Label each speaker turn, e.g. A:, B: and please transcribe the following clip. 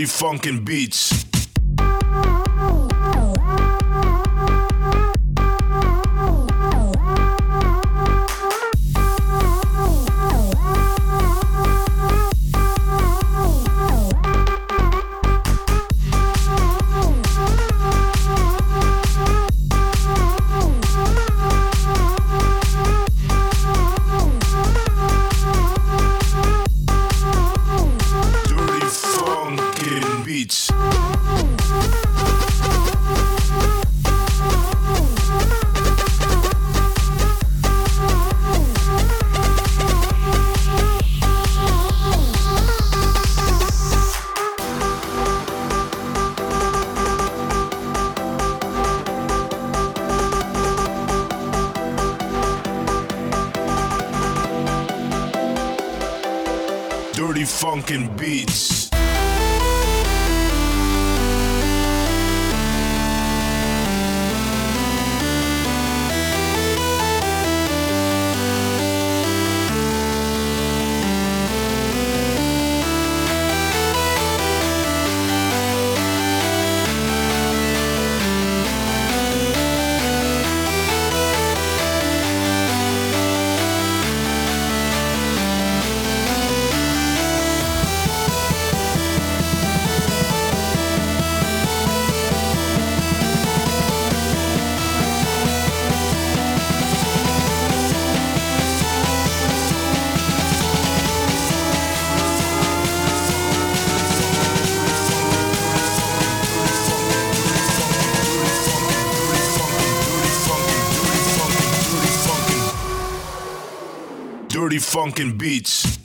A: Dirty Funkin' Beats. Funkin' Beats. Funkin' Beats.